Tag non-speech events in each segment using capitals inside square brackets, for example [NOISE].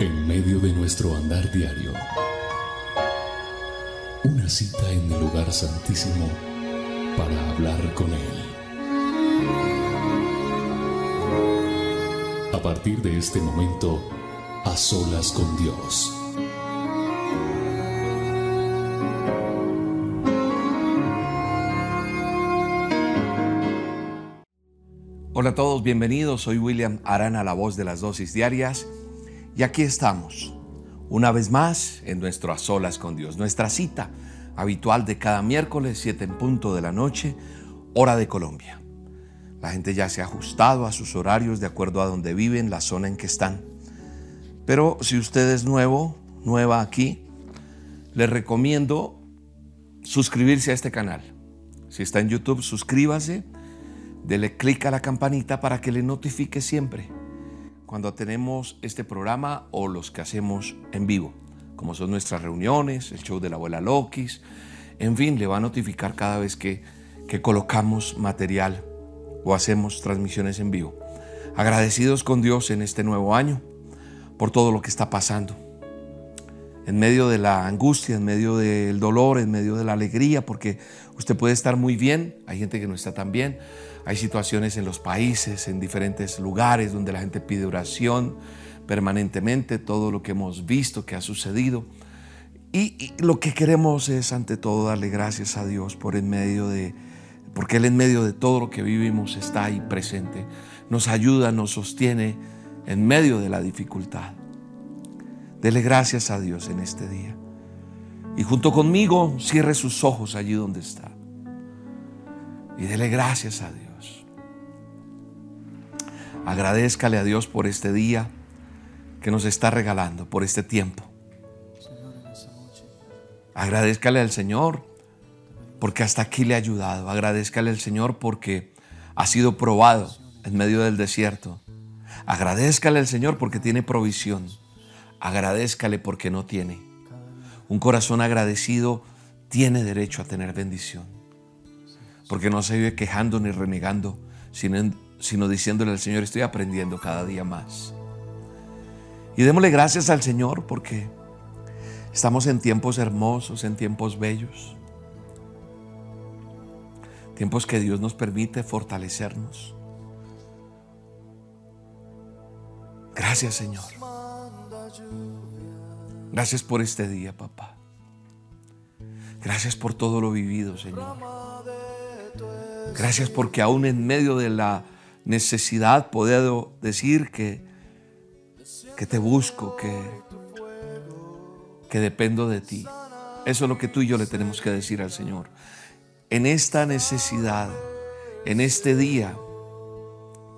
En medio de nuestro andar diario, una cita en el lugar santísimo para hablar con Él. A partir de este momento, a solas con Dios. Hola a todos, bienvenidos. Soy William Arana, la voz de las dosis diarias. Y aquí estamos, una vez más, en nuestro A Solas con Dios, nuestra cita habitual de cada miércoles, 7 en punto de la noche, hora de Colombia. La gente ya se ha ajustado a sus horarios de acuerdo a donde viven, la zona en que están. Pero si usted es nuevo, nueva aquí, le recomiendo suscribirse a este canal. Si está en YouTube, suscríbase, dele clic a la campanita para que le notifique siempre cuando tenemos este programa o los que hacemos en vivo, como son nuestras reuniones, el show de la abuela Lokis, en fin, le va a notificar cada vez que, que colocamos material o hacemos transmisiones en vivo. Agradecidos con Dios en este nuevo año por todo lo que está pasando. En medio de la angustia, en medio del dolor, en medio de la alegría, porque usted puede estar muy bien, hay gente que no está tan bien, hay situaciones en los países, en diferentes lugares donde la gente pide oración permanentemente, todo lo que hemos visto que ha sucedido. Y, lo que queremos es ante todo darle gracias a Dios por en medio de, porque Él en medio de todo lo que vivimos está ahí presente, nos ayuda, nos sostiene en medio de la dificultad. Dele gracias a Dios en este día. Y junto conmigo cierre sus ojos allí donde está. Y dele gracias a Dios. Agradezcale a Dios por este día que nos está regalando, por este tiempo. Agradezcale al Señor porque hasta aquí le ha ayudado. Agradezcale al Señor porque ha sido probado en medio del desierto. Agradezcale al Señor porque tiene provisión. Agradezcale porque no tiene. Un corazón agradecido tiene derecho a tener bendición. Porque no se vive quejando ni renegando, sino sino diciéndole al Señor, estoy aprendiendo cada día más. Y démosle gracias al Señor porque estamos en tiempos hermosos, en tiempos bellos. Tiempos que Dios nos permite fortalecernos. Gracias Señor. Gracias por este día, papá. Gracias por todo lo vivido, Señor. Gracias porque aún en medio de la necesidad puedo decir que, que te busco, que, que dependo de ti. Eso es lo que tú y yo le tenemos que decir al Señor. En esta necesidad, en este día,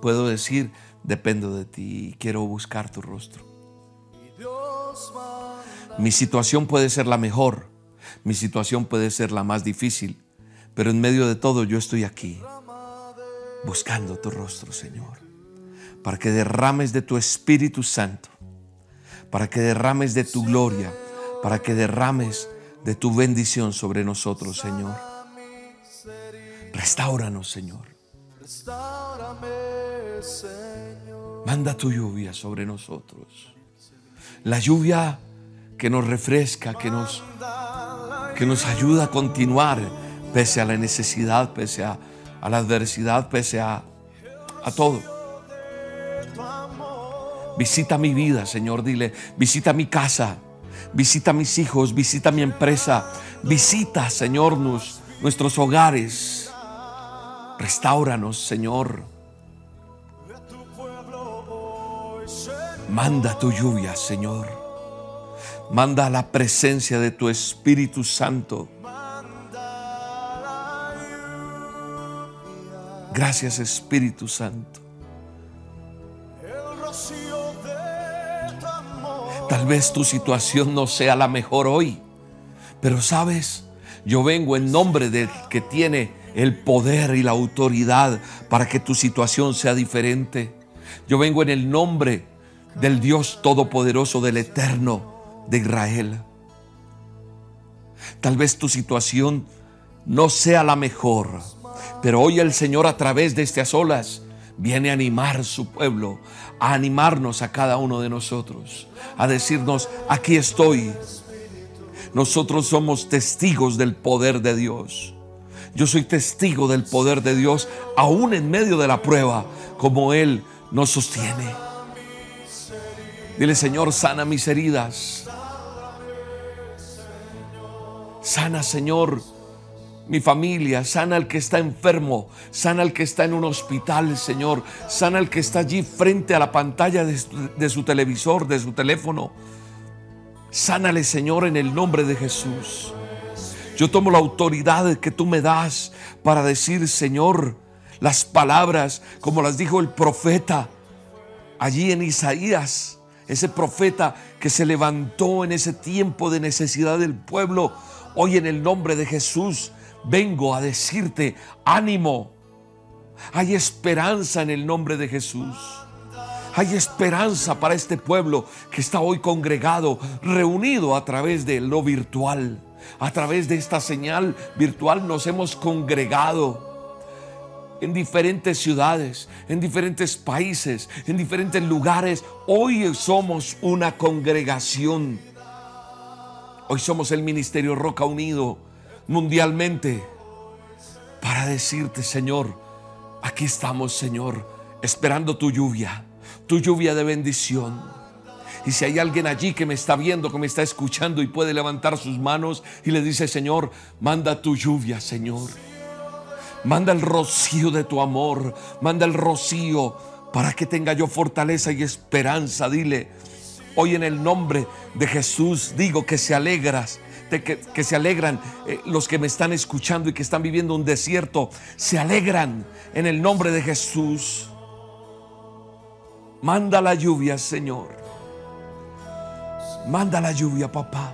puedo decir, dependo de ti y quiero buscar tu rostro. Mi situación puede ser la mejor, mi situación puede ser la más difícil, pero en medio de todo yo estoy aquí buscando tu rostro, Señor, para que derrames de tu Espíritu Santo, para que derrames de tu gloria, para que derrames de tu bendición sobre nosotros, Señor. Restauranos, Señor. Manda tu lluvia sobre nosotros. La lluvia que nos refresca, que nos, que nos ayuda a continuar pese a la necesidad, pese a a la adversidad, pese a, a todo. Visita mi vida, Señor, dile, visita mi casa, visita mis hijos, visita mi empresa, visita, Señor, nuestros hogares. Restauranos, Señor. Manda tu lluvia, Señor. Manda la presencia de tu Espíritu Santo Gracias Espíritu Santo. Tal vez tu situación no sea la mejor hoy, pero sabes, yo vengo en nombre del que tiene el poder y la autoridad para que tu situación sea diferente. Yo vengo en el nombre del Dios Todopoderoso, del Eterno de Israel. Tal vez tu situación no sea la mejor, pero hoy el Señor a través de estas olas viene a animar su pueblo, a animarnos a cada uno de nosotros, a decirnos, aquí estoy. Nosotros somos testigos del poder de Dios. Yo soy testigo del poder de Dios aún en medio de la prueba, como Él nos sostiene. Dile, Señor, sana mis heridas. Sana, Señor, mi familia, sana al que está enfermo, sana al que está en un hospital, Señor, sana al que está allí frente a la pantalla de, de su televisor, de su teléfono. Sánale, Señor, en el nombre de Jesús. Yo tomo la autoridad que tú me das para decir, Señor, las palabras como las dijo el profeta allí en Isaías, ese profeta que se levantó en ese tiempo de necesidad del pueblo. Hoy en el nombre de Jesús vengo a decirte, ánimo, hay esperanza en el nombre de Jesús. Hay esperanza para este pueblo que está hoy congregado, reunido a través de lo virtual. A través de esta señal virtual nos hemos congregado en diferentes ciudades, en diferentes países, en diferentes lugares. Hoy somos una congregación. Hoy somos el Ministerio Roca Unido mundialmente para decirte, Señor, aquí estamos, Señor, esperando tu lluvia, tu lluvia de bendición y si hay alguien allí que me está viendo, que me está escuchando y puede levantar sus manos y le dice, Señor, manda tu lluvia, Señor. Manda el rocío de tu amor, manda el rocío para que tenga yo fortaleza y esperanza. Dile, hoy en el nombre de Jesús digo que se alegras. Que, se alegran eh, los que me están escuchando y que están viviendo un desierto, se alegran en el nombre de Jesús. Manda la lluvia, Señor. Manda la lluvia, papá.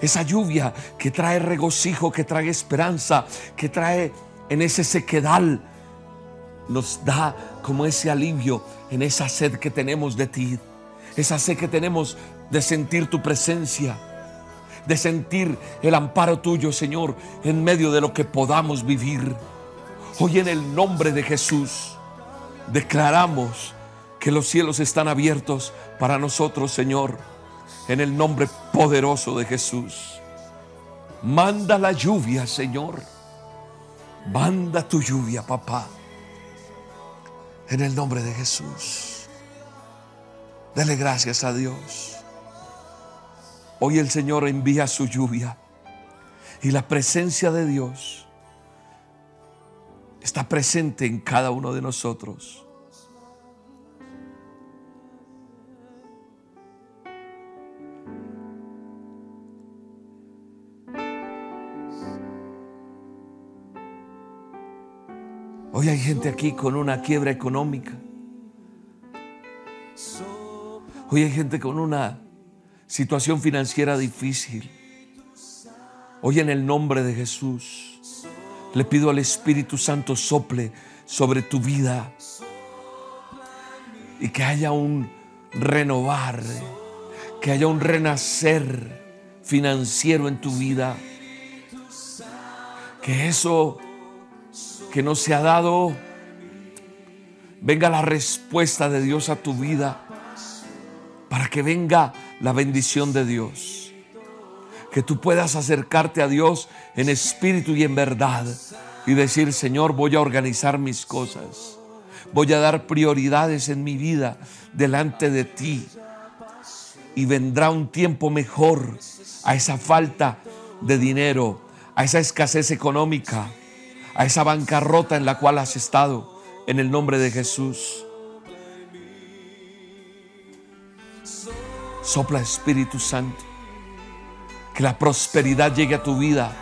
Esa lluvia que trae regocijo, que trae esperanza, que trae en ese sequedal, nos da como ese alivio en esa sed que tenemos de ti. Esa sed que tenemos de sentir tu presencia, de sentir el amparo tuyo, Señor, en medio de lo que podamos vivir. Hoy en el nombre de Jesús declaramos que los cielos están abiertos para nosotros, Señor en el nombre poderoso de Jesús. Manda la lluvia, Señor. Manda tu lluvia, papá. En el nombre de Jesús. Dele gracias a Dios. Hoy el Señor envía su lluvia y la presencia de Dios está presente en cada uno de nosotros. Hoy hay gente aquí con una quiebra económica. Hoy hay gente con una situación financiera difícil. Hoy en el nombre de Jesús le pido al Espíritu Santo sople sobre tu vida y que haya un renovar, que haya un renacer financiero en tu vida. Que eso que no se ha dado, venga la respuesta de Dios a tu vida, para que venga la bendición de Dios. Que tú puedas acercarte a Dios en espíritu y en verdad y decir, Señor, voy a organizar mis cosas. Voy a dar prioridades en mi vida delante de ti. Y vendrá un tiempo mejor a esa falta de dinero, a esa escasez económica, a esa bancarrota en la cual has estado en el nombre de Jesús. Sopla Espíritu Santo. Que la prosperidad llegue a tu vida.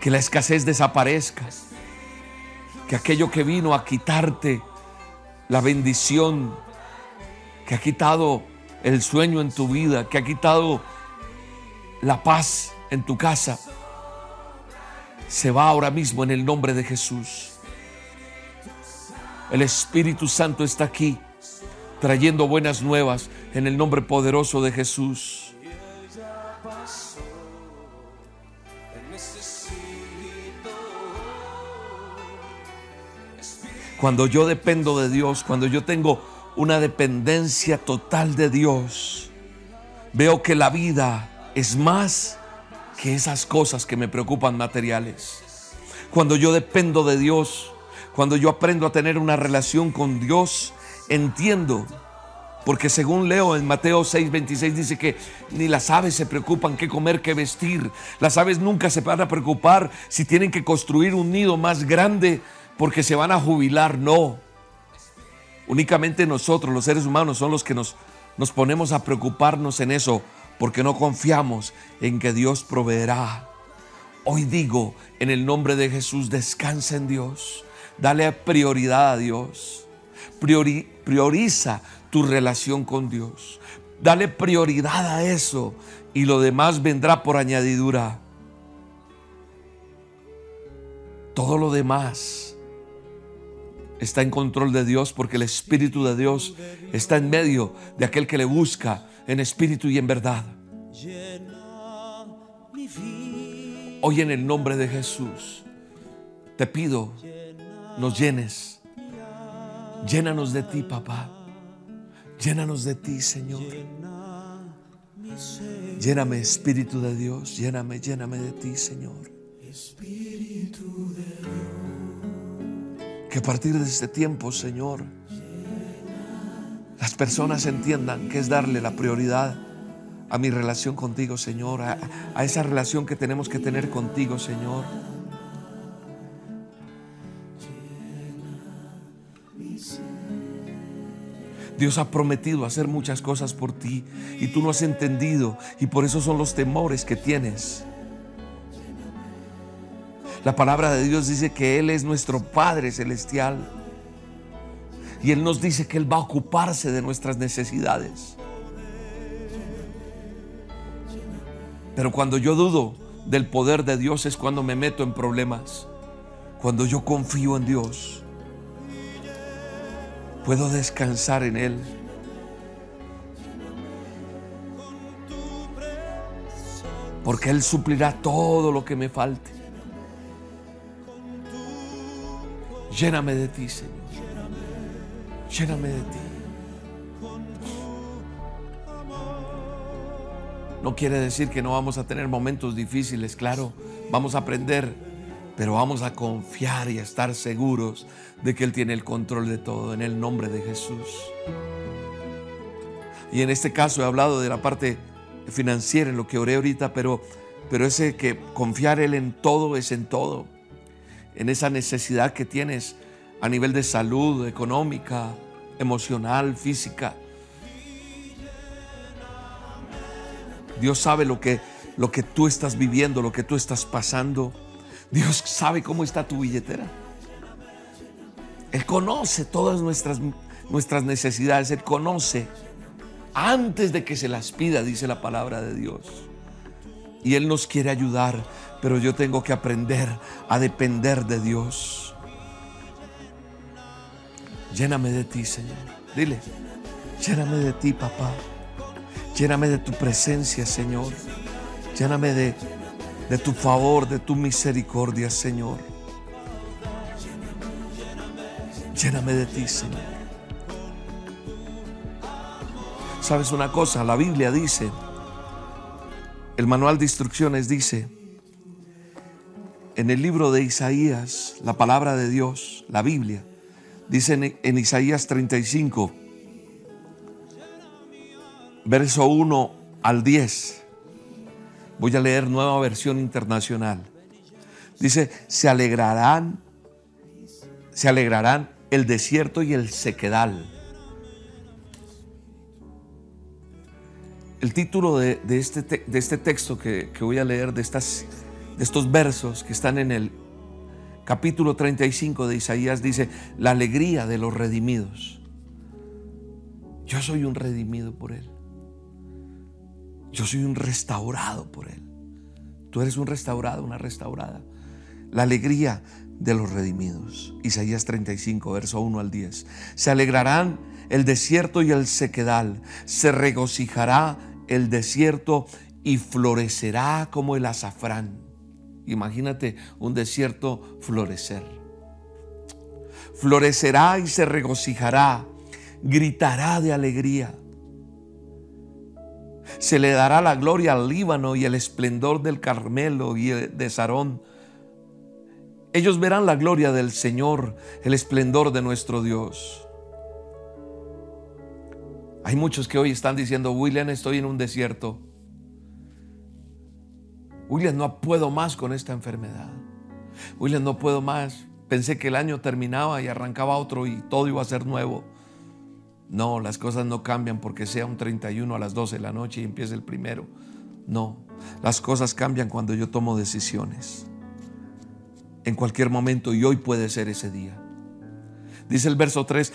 Que la escasez desaparezca. Que aquello que vino a quitarte la bendición, que ha quitado el sueño en tu vida, que ha quitado la paz en tu casa, se va ahora mismo en el nombre de Jesús. El Espíritu Santo está aquí trayendo buenas nuevas en el nombre poderoso de Jesús. Cuando yo dependo de Dios, cuando yo tengo una dependencia total de Dios, veo que la vida es más que esas cosas que me preocupan materiales. Cuando yo dependo de Dios, cuando yo aprendo a tener una relación con Dios, entiendo porque según leo en Mateo 6:26 dice que ni las aves se preocupan qué comer, qué vestir. Las aves nunca se van a preocupar si tienen que construir un nido más grande porque se van a jubilar. No. Únicamente nosotros, los seres humanos, son los que nos, nos ponemos a preocuparnos en eso porque no confiamos en que Dios proveerá. Hoy digo, en el nombre de Jesús, descansa en Dios. Dale prioridad a Dios. prioriza tu relación con Dios. Dale prioridad a eso y lo demás vendrá por añadidura. Todo lo demás está en control de Dios porque el Espíritu de Dios está en medio de aquel que le busca en espíritu y en verdad. Hoy en el nombre de Jesús te pido, nos llenes. Llénanos de ti, papá. Llénanos de ti, Señor. Lléname, Espíritu de Dios. Lléname, lléname de ti, Señor. Que a partir de este tiempo, Señor, las personas entiendan que es darle la prioridad a mi relación contigo, Señor, a, a esa relación que tenemos que tener contigo, Señor. Dios ha prometido hacer muchas cosas por ti y tú no has entendido y por eso son los temores que tienes. La palabra de Dios dice que Él es nuestro Padre Celestial y Él nos dice que Él va a ocuparse de nuestras necesidades. Pero cuando yo dudo del poder de Dios es cuando me meto en problemas. Cuando yo confío en Dios puedo descansar en Él. Porque Él suplirá todo lo que me falte. Lléname de ti, Señor. Lléname de ti. No quiere decir que no vamos a tener momentos difíciles, claro. Vamos a aprender pero vamos a confiar y a estar seguros de que Él tiene el control de todo en el nombre de Jesús. Y en este caso he hablado de la parte financiera, en lo que oré ahorita, pero, pero ese que confiar Él en todo es en todo, en esa necesidad que tienes a nivel de salud, económica, emocional, física. Dios sabe lo que, lo que tú estás viviendo, lo que tú estás pasando. Dios sabe cómo está tu billetera. Él conoce todas nuestras, nuestras necesidades. Él conoce antes de que se las pida, dice la palabra de Dios. Y Él nos quiere ayudar, pero yo tengo que aprender a depender de Dios. Lléname de ti, Señor. Dile, lléname de ti, papá. Lléname de tu presencia, Señor. Lléname de de tu favor, de tu misericordia, Señor. Lléname de ti, Señor. ¿Sabes una cosa? La Biblia dice, el manual de instrucciones dice, en el libro de Isaías, la palabra de Dios, la Biblia, dice en, Isaías 35, verso 1 al 10, Voy a leer nueva versión internacional. Dice, se alegrarán, se alegrarán el desierto y el sequedal. El título de, este, de este, texto que, voy a leer, de, estas, de estos versos que están en el capítulo 35 de Isaías, dice, la alegría de los redimidos. Yo soy un redimido por Él. Yo soy un restaurado por Él. Tú eres un restaurado, una restaurada. La alegría de los redimidos. Isaías 35, verso 1 al 10. Se alegrarán el desierto y el sequedal. Se regocijará el desierto y florecerá como el azafrán. Imagínate un desierto florecer. florecerá y se regocijará, gritará de alegría. Se le dará la gloria al Líbano y el esplendor del Carmelo y de Sarón. Ellos verán la gloria del Señor, el esplendor de nuestro Dios. Hay muchos que hoy están diciendo, William, estoy en un desierto. William, no puedo más con esta enfermedad. William, no puedo más. Pensé que el año terminaba y arrancaba otro y todo iba a ser nuevo. No, las cosas no cambian porque sea un 31 a las 12 de la noche y empiece el primero. No, las cosas cambian cuando yo tomo decisiones. En cualquier momento y hoy puede ser ese día. Dice el verso 3,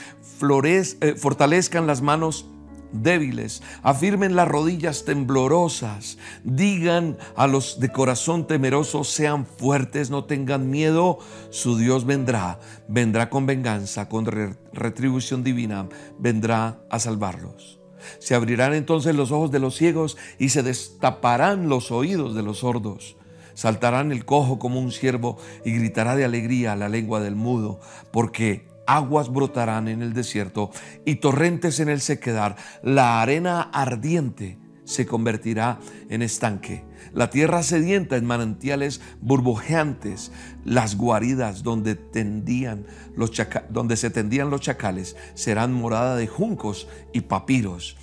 eh, fortalezcan las manos débiles, afirmen las rodillas temblorosas, digan a los de corazón temeroso, sean fuertes, no tengan miedo, su Dios vendrá, vendrá con venganza, con retribución divina, vendrá a salvarlos. Se abrirán entonces los ojos de los ciegos y se destaparán los oídos de los sordos. Saltarán el cojo como un ciervo y gritará de alegría la lengua del mudo, porque aguas brotarán en el desierto y torrentes en el sequedar. La arena ardiente se convertirá en estanque. La tierra sedienta en manantiales burbujeantes. Las guaridas donde, tendían los donde se tendían los chacales serán morada de juncos y papiros.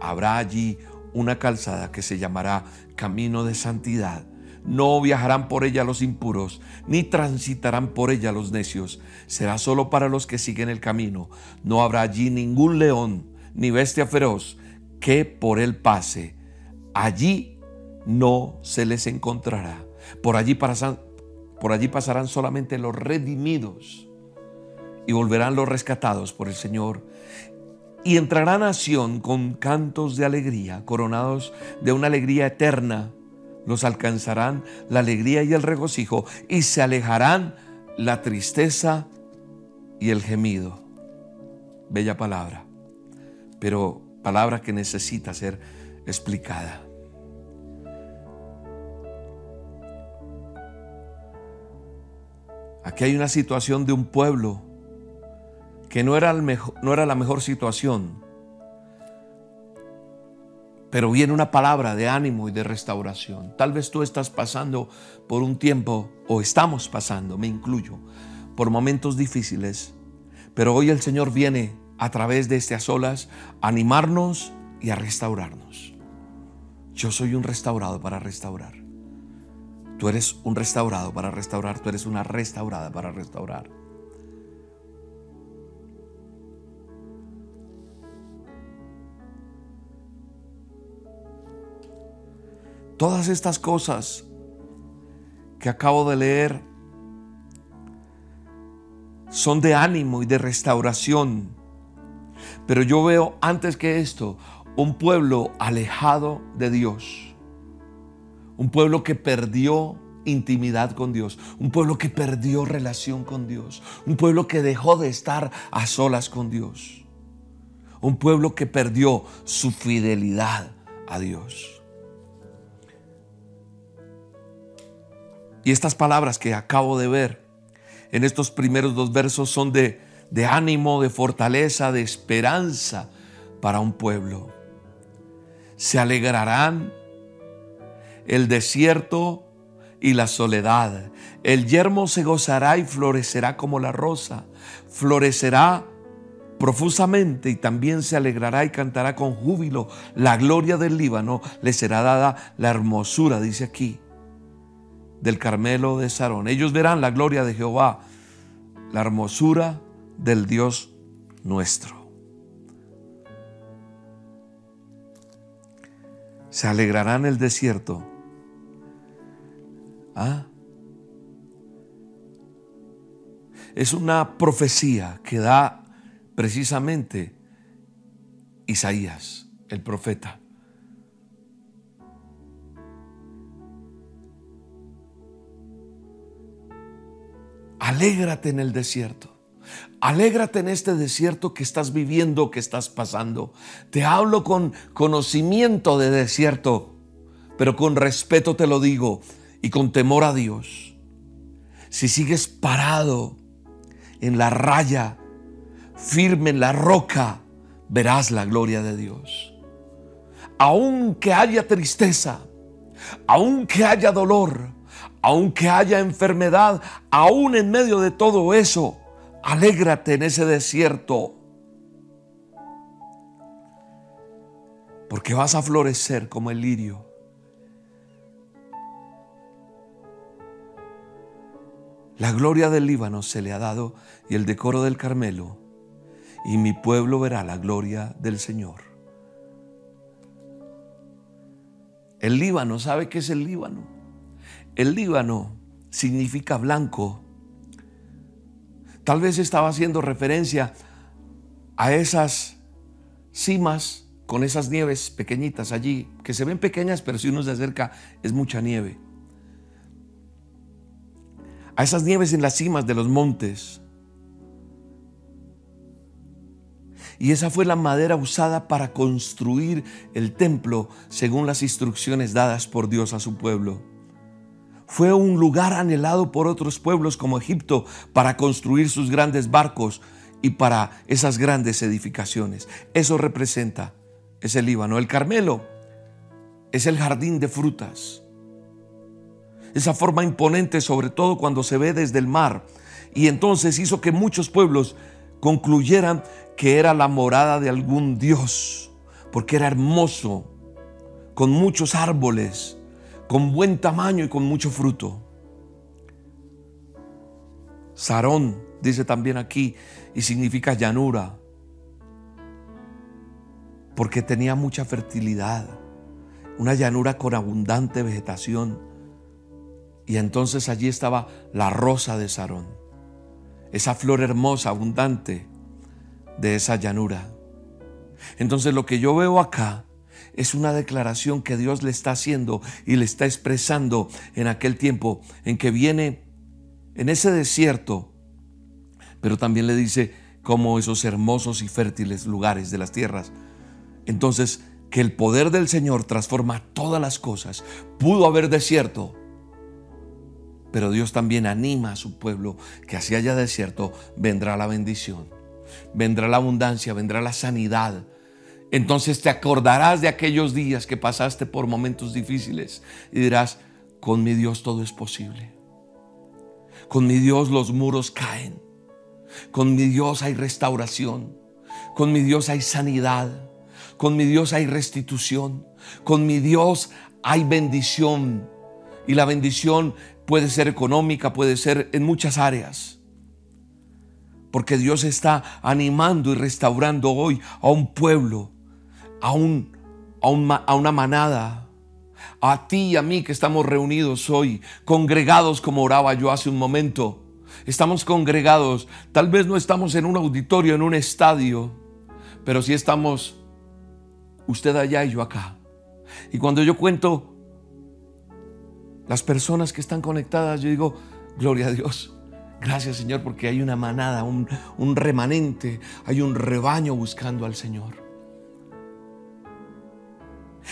Habrá allí una calzada que se llamará camino de santidad no viajarán por ella los impuros, ni transitarán por ella los necios. Será solo para los que siguen el camino. No habrá allí ningún león, ni bestia feroz, que por él pase. Allí no se les encontrará. Por allí, pasarán, por allí pasarán solamente los redimidos y volverán los rescatados por el Señor. Y entrará nación con cantos de alegría, coronados de una alegría eterna los alcanzarán la alegría y el regocijo y se alejarán la tristeza y el gemido. Bella palabra, pero palabra que necesita ser explicada. Aquí hay una situación de un pueblo que no era, no era la mejor situación pero viene una palabra de ánimo y de restauración. Tal vez tú estás pasando por un tiempo, o estamos pasando, me incluyo, por momentos difíciles. Pero hoy el Señor viene a través de estas olas a animarnos y a restaurarnos. Yo soy un restaurado para restaurar. Tú eres un restaurado para restaurar. Tú eres una restaurada para restaurar. Todas estas cosas que acabo de leer son de ánimo y de restauración. Pero yo veo antes que esto un pueblo alejado de Dios. Un pueblo que perdió intimidad con Dios. Un pueblo que perdió relación con Dios. Un pueblo que dejó de estar a solas con Dios. Un pueblo que perdió su fidelidad a Dios. Y estas palabras que acabo de ver en estos primeros dos versos son de, de ánimo, de fortaleza, de esperanza para un pueblo. Se alegrarán el desierto y la soledad. El yermo se gozará y florecerá como la rosa. Florecerá profusamente y también se alegrará y cantará con júbilo. La gloria del Líbano le será dada la hermosura, dice aquí del Carmelo de Sarón. Ellos verán la gloria de Jehová, la hermosura del Dios nuestro. Se alegrarán en el desierto. ¿Ah? Es una profecía que da precisamente Isaías, el profeta. Alégrate en el desierto. Alégrate en este desierto que estás viviendo, que estás pasando. Te hablo con conocimiento de desierto, pero con respeto te lo digo y con temor a Dios. Si sigues parado en la raya, firme en la roca, verás la gloria de Dios. Aunque haya tristeza, aunque haya dolor, aunque haya enfermedad, aún en medio de todo eso, alégrate en ese desierto. Porque vas a florecer como el lirio. La gloria del Líbano se le ha dado y el decoro del Carmelo, y mi pueblo verá la gloria del Señor. El Líbano, ¿sabe qué es el Líbano? El Líbano significa blanco. Tal vez estaba haciendo referencia a esas cimas con esas nieves pequeñitas allí, que se ven pequeñas, pero si uno se acerca es mucha nieve. A esas nieves en las cimas de los montes. Y esa fue la madera usada para construir el templo según las instrucciones dadas por Dios a su pueblo. Fue un lugar anhelado por otros pueblos como Egipto para construir sus grandes barcos y para esas grandes edificaciones. Eso representa, es el Líbano. El Carmelo es el jardín de frutas. Esa forma imponente, sobre todo cuando se ve desde el mar. Y entonces hizo que muchos pueblos concluyeran que era la morada de algún dios, porque era hermoso, con muchos árboles, con buen tamaño y con mucho fruto. Sarón dice también aquí y significa llanura, porque tenía mucha fertilidad, una llanura con abundante vegetación. Y entonces allí estaba la rosa de Sarón esa flor hermosa, abundante de esa llanura. Entonces lo que yo veo acá es una declaración que Dios le está haciendo y le está expresando en aquel tiempo en que viene en ese desierto, pero también le dice como esos hermosos y fértiles lugares de las tierras. Entonces, que el poder del Señor transforma todas las cosas. Pudo haber desierto, pero Dios también anima a su pueblo que así haya desierto, vendrá la bendición, vendrá la abundancia, vendrá la sanidad. Entonces te acordarás de aquellos días que pasaste por momentos difíciles y dirás, con mi Dios todo es posible. Con mi Dios los muros caen. Con mi Dios hay restauración. Con mi Dios hay sanidad. Con mi Dios hay restitución. Con mi Dios hay bendición. Y la bendición puede ser económica, puede ser en muchas áreas. Porque Dios está animando y restaurando hoy a un pueblo, a, un, a, una manada, a ti y a mí que estamos reunidos hoy, congregados como oraba yo hace un momento. Estamos congregados, tal vez no estamos en un auditorio, en un estadio, pero sí estamos usted allá y yo acá. Y cuando yo cuento las personas que están conectadas, yo digo, gloria a Dios. Gracias Señor porque hay una manada, un, un remanente, hay un rebaño buscando al Señor.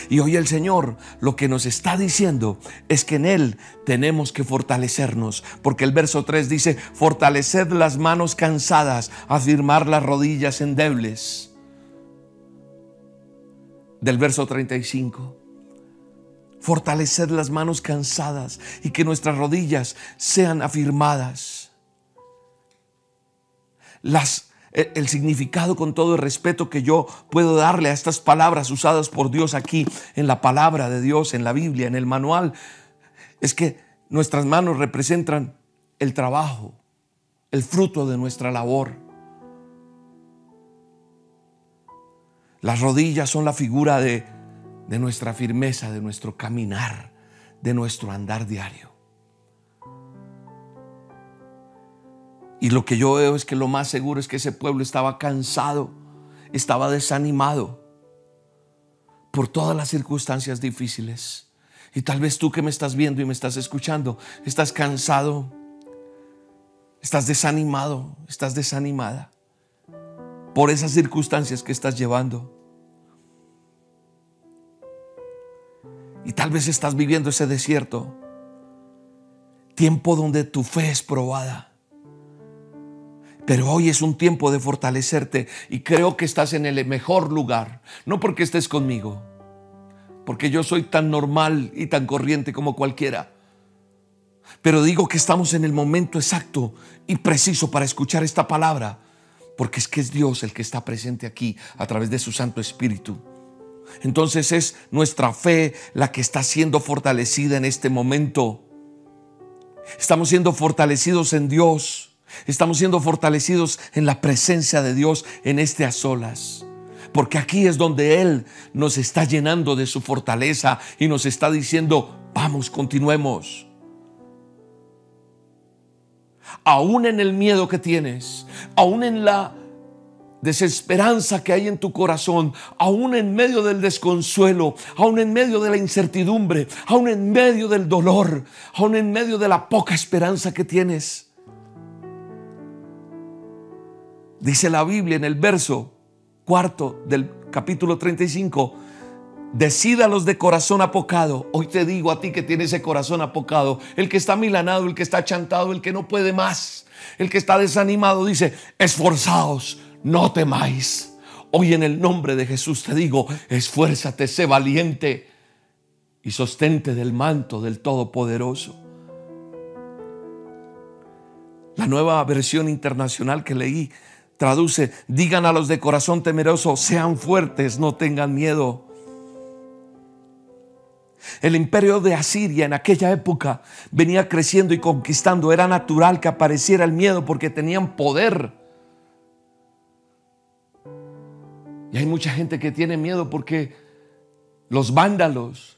Y hoy el Señor lo que nos está diciendo es que en Él tenemos que fortalecernos, porque el verso 3 dice, fortaleced las manos cansadas, afirmar las rodillas endebles. Del verso 35, fortalecer las manos cansadas y que nuestras rodillas sean afirmadas. Las, el significado con todo el respeto que yo puedo darle a estas palabras usadas por Dios aquí en la palabra de Dios, en la Biblia, en el manual, es que nuestras manos representan el trabajo, el fruto de nuestra labor. Las rodillas son la figura de nuestra firmeza, de nuestro caminar, de nuestro andar diario. Y lo que yo veo es que lo más seguro es que ese pueblo estaba cansado, estaba desanimado por todas las circunstancias difíciles. Y tal vez tú que me estás viendo y me estás escuchando, estás cansado, estás desanimado, estás desanimada por esas circunstancias que estás llevando. Y tal vez estás viviendo ese desierto. Tiempo donde tu fe es probada. Pero hoy es un tiempo de fortalecerte y creo que estás en el mejor lugar. No porque estés conmigo, porque yo soy tan normal y tan corriente como cualquiera. Pero digo que estamos en el momento exacto y preciso para escuchar esta palabra, porque es que es Dios el que está presente aquí a través de su Santo Espíritu. Entonces es nuestra fe la que está siendo fortalecida en este momento. Estamos siendo fortalecidos en Dios. Estamos siendo fortalecidos en la presencia de Dios en este a solas. Porque aquí es donde Él nos está llenando de su fortaleza y nos está diciendo, vamos, continuemos. Aún en el miedo que tienes, aún en la desesperanza que hay en tu corazón, aún en medio del desconsuelo, aún en medio de la incertidumbre, aún en medio del dolor, aún en medio de la poca esperanza que tienes. Dice la Biblia en el verso cuarto del capítulo 35, Decídalos de corazón apocado. Hoy te digo a ti que tienes ese corazón apocado, el que está milanado, el que está chantado, el que no puede más, el que está desanimado, dice, esforzaos, no temáis. Hoy en el nombre de Jesús te digo, esfuérzate, sé valiente y sostente del manto del Todopoderoso. La nueva versión internacional que leí traduce, digan a los de corazón temeroso, sean fuertes, no tengan miedo. El imperio de Asiria en aquella época venía creciendo y conquistando. Era natural que apareciera el miedo porque tenían poder. Y hay mucha gente que tiene miedo porque los vándalos,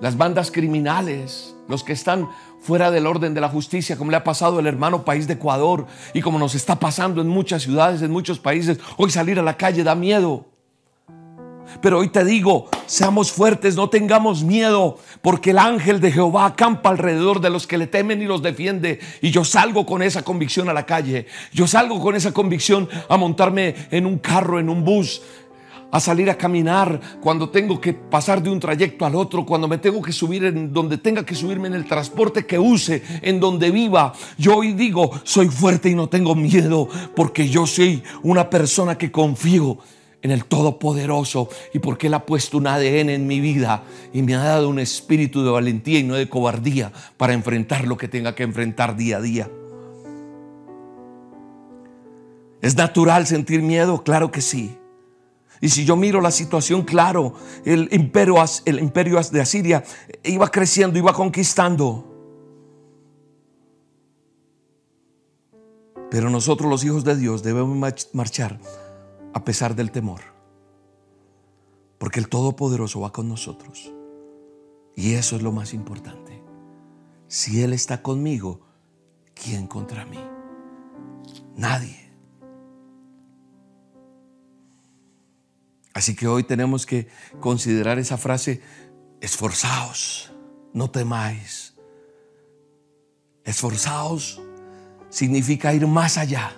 las bandas criminales, los que están fuera del orden de la justicia, como le ha pasado al hermano país de Ecuador y como nos está pasando en muchas ciudades, en muchos países, hoy salir a la calle da miedo. Pero hoy te digo, seamos fuertes, no tengamos miedo, porque el ángel de Jehová acampa alrededor de los que le temen y los defiende. Y yo salgo con esa convicción a la calle. Yo salgo con esa convicción a montarme en un carro, en un bus, a salir a caminar, cuando tengo que pasar de un trayecto al otro, cuando me tengo que subir en donde tenga que subirme en el transporte que use, en donde viva. Yo hoy digo, soy fuerte y no tengo miedo, porque yo soy una persona que confío en el Todopoderoso y porque Él ha puesto un ADN en mi vida y me ha dado un espíritu de valentía y no de cobardía para enfrentar lo que tenga que enfrentar día a día. ¿Es natural sentir miedo? Claro que sí. Y si yo miro la situación, claro, el imperio, el imperio de Asiria iba creciendo, iba conquistando. Pero nosotros los hijos de Dios debemos marchar a pesar del temor. Porque el Todopoderoso va con nosotros. Y eso es lo más importante. Si Él está conmigo, ¿quién contra mí? Nadie. Así que hoy tenemos que considerar esa frase, esforzaos, no temáis. Esforzaos significa ir más allá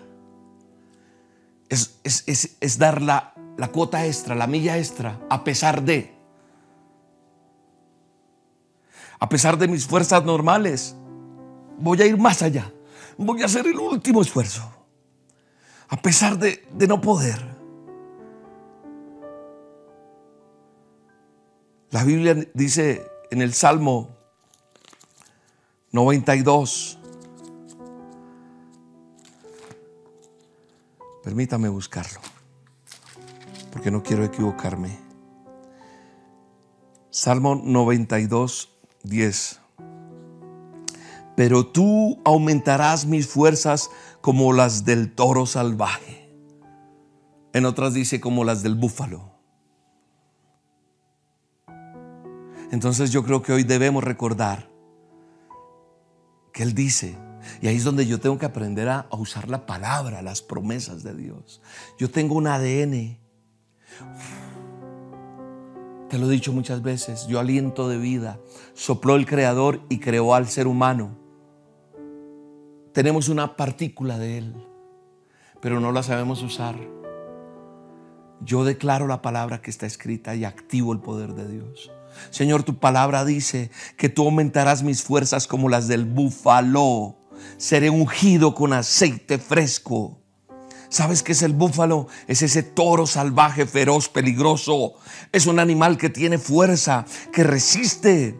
es, dar la, la cuota extra, la milla extra, a pesar de. A pesar de mis fuerzas normales, voy a ir más allá. Voy a hacer el último esfuerzo. A pesar de, de no poder. La Biblia dice en el Salmo 92, Permítame buscarlo, porque no quiero equivocarme. Salmo 92, 10. Pero tú aumentarás mis fuerzas como las del toro salvaje. En otras dice como las del búfalo. Entonces yo creo que hoy debemos recordar que Él dice, y ahí es donde yo tengo que aprender a, usar la palabra, las promesas de Dios. Yo tengo un ADN. Te lo he dicho muchas veces, yo aliento de vida. Sopló el Creador y creó al ser humano. Tenemos una partícula de Él, pero no la sabemos usar. Yo declaro la palabra que está escrita y activo el poder de Dios. Señor, tu palabra dice que tú aumentarás mis fuerzas como las del búfalo seré ungido con aceite fresco. ¿Sabes qué es el búfalo? Es ese toro salvaje, feroz, peligroso. Es un animal que tiene fuerza, que resiste.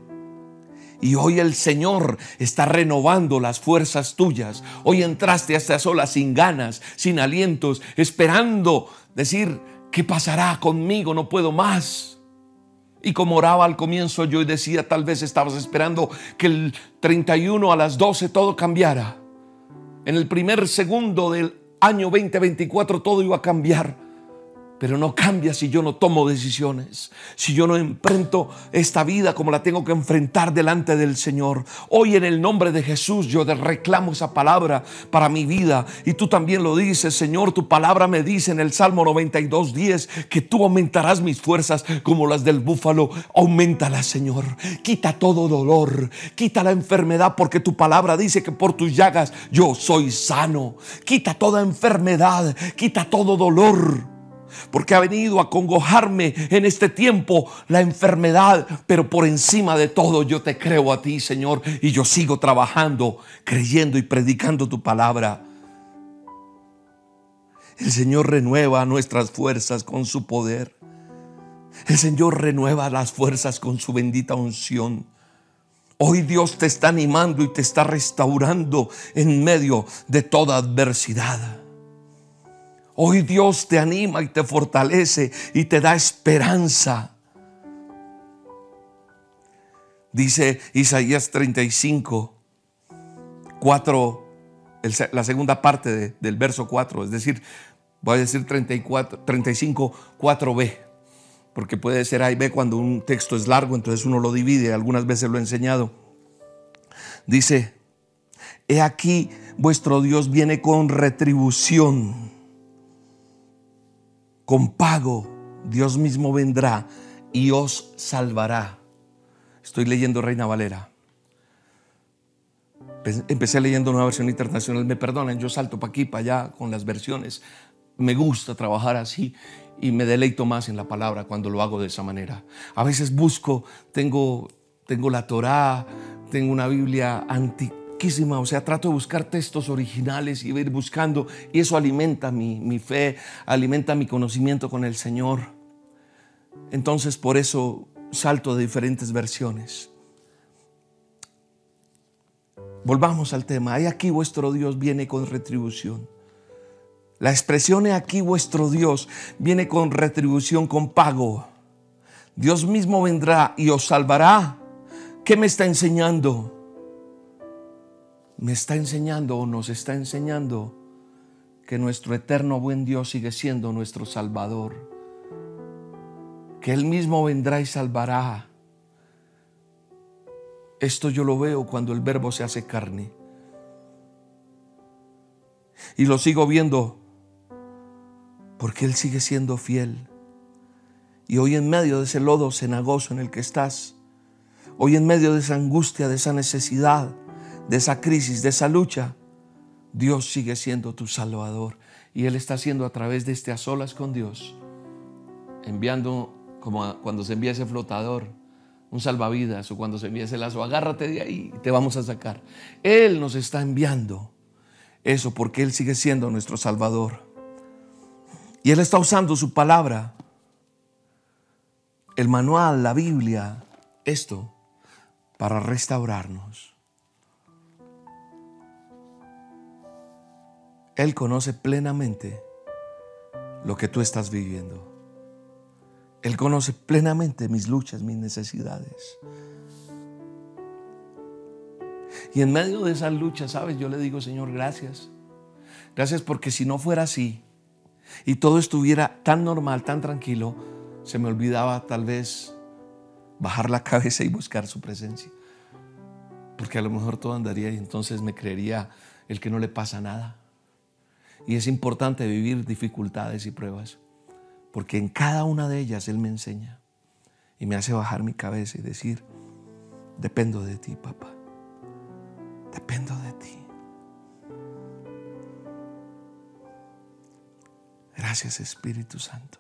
Y hoy el Señor está renovando las fuerzas tuyas. Hoy entraste a esta sola sin ganas, sin alientos, esperando decir, ¿qué pasará conmigo? No puedo más. Y como oraba al comienzo yo decía, tal vez estabas esperando que el 31 a las 12 todo cambiara. En el primer segundo del año 2024 todo iba a cambiar. Pero no cambia si yo no tomo decisiones, si yo no enfrento esta vida como la tengo que enfrentar delante del Señor. Hoy en el nombre de Jesús yo reclamo esa palabra para mi vida. Y tú también lo dices, Señor, tu palabra me dice en el Salmo 92, 10, que tú aumentarás mis fuerzas como las del búfalo. Aumentalas, Señor. Quita todo dolor, quita la enfermedad, porque tu palabra dice que por tus llagas yo soy sano. Quita toda enfermedad, quita todo dolor porque ha venido a congojarme en este tiempo la enfermedad, pero por encima de todo yo te creo a ti, Señor, y yo sigo trabajando, creyendo y predicando tu palabra. El Señor renueva nuestras fuerzas con su poder. El Señor renueva las fuerzas con su bendita unción. Hoy Dios te está animando y te está restaurando en medio de toda adversidad. Hoy Dios te anima y te fortalece y te da esperanza. Dice Isaías 35, 4, la segunda parte del verso 4, es decir, voy a decir 34, 35, 4b, porque puede ser A y B cuando un texto es largo, entonces uno lo divide, algunas veces lo he enseñado. Dice, he aquí vuestro Dios viene con retribución con pago Dios mismo vendrá y os salvará. Estoy leyendo Reina Valera. Empecé leyendo una versión internacional. Me perdonen, yo salto para aquí, para allá con las versiones. Me gusta trabajar así y me deleito más en la palabra cuando lo hago de esa manera. A veces busco, tengo, tengo la Torá, tengo una Biblia o sea, trato de buscar textos originales y ir buscando, y eso alimenta mi, mi fe, alimenta mi conocimiento con el Señor. Entonces, por eso salto de diferentes versiones. Volvamos al tema. Aquí vuestro Dios viene con retribución. La expresión he aquí vuestro Dios viene con retribución, con pago. Dios mismo vendrá y os salvará. ¿Qué me está enseñando? Me está enseñando o nos está enseñando que nuestro eterno buen Dios sigue siendo nuestro Salvador, que Él mismo vendrá y salvará. Esto yo lo veo cuando el verbo se hace carne. Y lo sigo viendo porque Él sigue siendo fiel. Y hoy en medio de ese lodo cenagoso en el que estás, hoy en medio de esa angustia, de esa necesidad, de esa crisis, de esa lucha, Dios sigue siendo tu Salvador. Y Él está haciendo a través de este a solas con Dios, enviando como cuando se envía ese flotador, un salvavidas, o cuando se envía ese lazo, agárrate de ahí y te vamos a sacar. Él nos está enviando eso porque Él sigue siendo nuestro Salvador. Y Él está usando su palabra, el manual, la Biblia, esto, para restaurarnos. Él conoce plenamente lo que tú estás viviendo. Él conoce plenamente mis luchas, mis necesidades. Y en medio de esas luchas, ¿sabes? Yo le digo, Señor, gracias. Gracias porque si no fuera así y todo estuviera tan normal, tan tranquilo, se me olvidaba tal vez bajar la [LAUGHS] cabeza y buscar su presencia. Porque a lo mejor todo andaría y entonces me creería el que no le pasa nada. Y es importante vivir dificultades y pruebas, porque en cada una de ellas Él me enseña y me hace bajar mi cabeza y decir, dependo de ti, papá, dependo de ti. Gracias Espíritu Santo.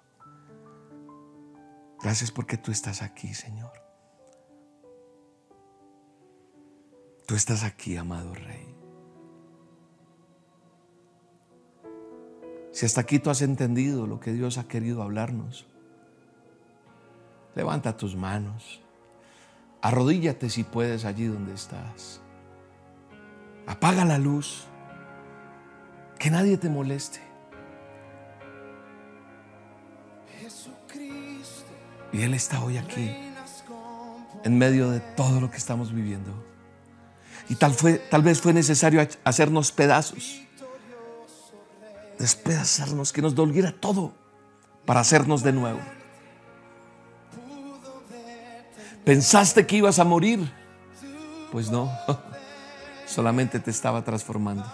Gracias porque tú estás aquí, Señor. Tú estás aquí, amado Rey. Si hasta aquí tú has entendido lo que Dios ha querido hablarnos, levanta tus manos. Arrodíllate si puedes allí donde estás. Apaga la luz. Que nadie te moleste. Y Él está hoy aquí, en medio de todo lo que estamos viviendo. Y tal, fue, tal vez fue necesario hacernos pedazos, despedazarnos, que nos doliera todo para hacernos de nuevo. ¿Pensaste que ibas a morir? Pues no, [LAUGHS] solamente te estaba transformando.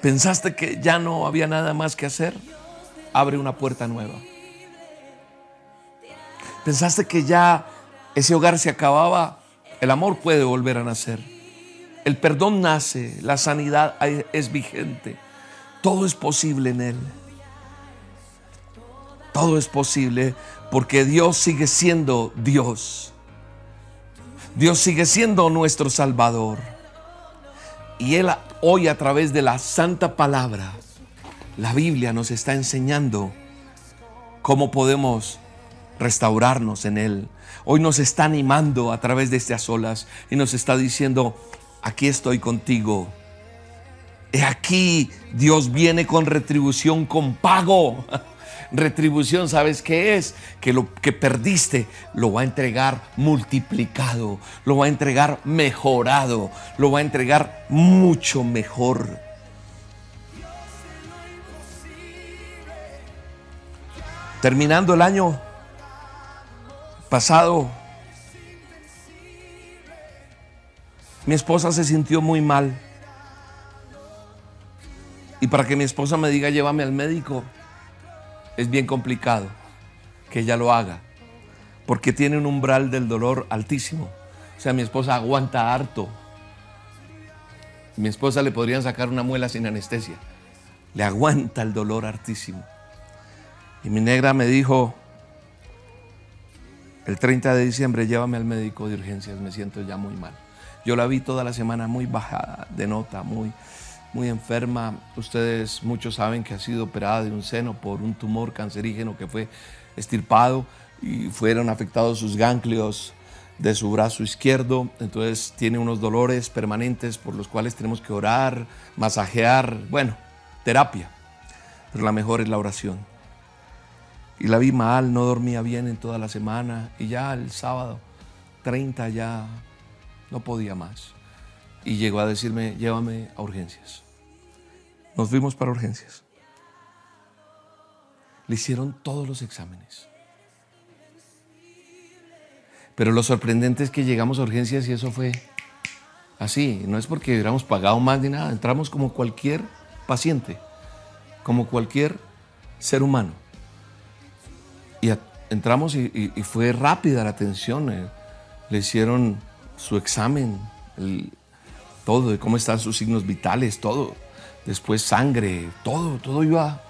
¿Pensaste que ya no había nada más que hacer? Abre una puerta nueva. ¿Pensaste que ya ese hogar se acababa? El amor puede volver a nacer. El perdón nace, la sanidad es vigente. Todo es posible en Él. Todo es posible porque Dios sigue siendo Dios. Dios sigue siendo nuestro Salvador. Y Él hoy a través de la santa palabra, la Biblia nos está enseñando cómo podemos restaurarnos en Él. Hoy nos está animando a través de estas olas y nos está diciendo, aquí estoy contigo. He aquí, Dios viene con retribución, con pago. [LAUGHS] Retribución, ¿sabes qué es? Que lo que perdiste lo va a entregar multiplicado, lo va a entregar mejorado, lo va a entregar mucho mejor. Terminando el año, pasado, mi esposa se sintió muy mal. Y para que mi esposa me diga, llévame al médico, es bien complicado que ella lo haga. Porque tiene un umbral del dolor altísimo. O sea, mi esposa aguanta harto. Mi esposa le podrían sacar una muela sin anestesia. Le aguanta el dolor hartísimo. Y mi negra me dijo, el 30 de diciembre llévame al médico de urgencias, me siento ya muy mal. Yo la vi toda la semana muy bajada de nota, muy, muy enferma. Ustedes muchos saben que ha sido operada de un seno por un tumor cancerígeno que fue estirpado y fueron afectados sus ganglios de su brazo izquierdo. Entonces tiene unos dolores permanentes por los cuales tenemos que orar, masajear, bueno, terapia. Pero la mejor es la oración. Y la vi mal, no dormía bien en toda la semana. Y ya el sábado 30 ya no podía más. Y llegó a decirme, llévame a urgencias. Nos fuimos para urgencias. Le hicieron todos los exámenes. Pero lo sorprendente es que llegamos a urgencias y eso fue así. No es porque hubiéramos pagado más ni nada. Entramos como cualquier paciente, como cualquier ser humano. Y entramos y, fue rápida la atención. Eh. Le hicieron su examen, todo, de cómo están sus signos vitales, todo. Después sangre, todo, todo iba.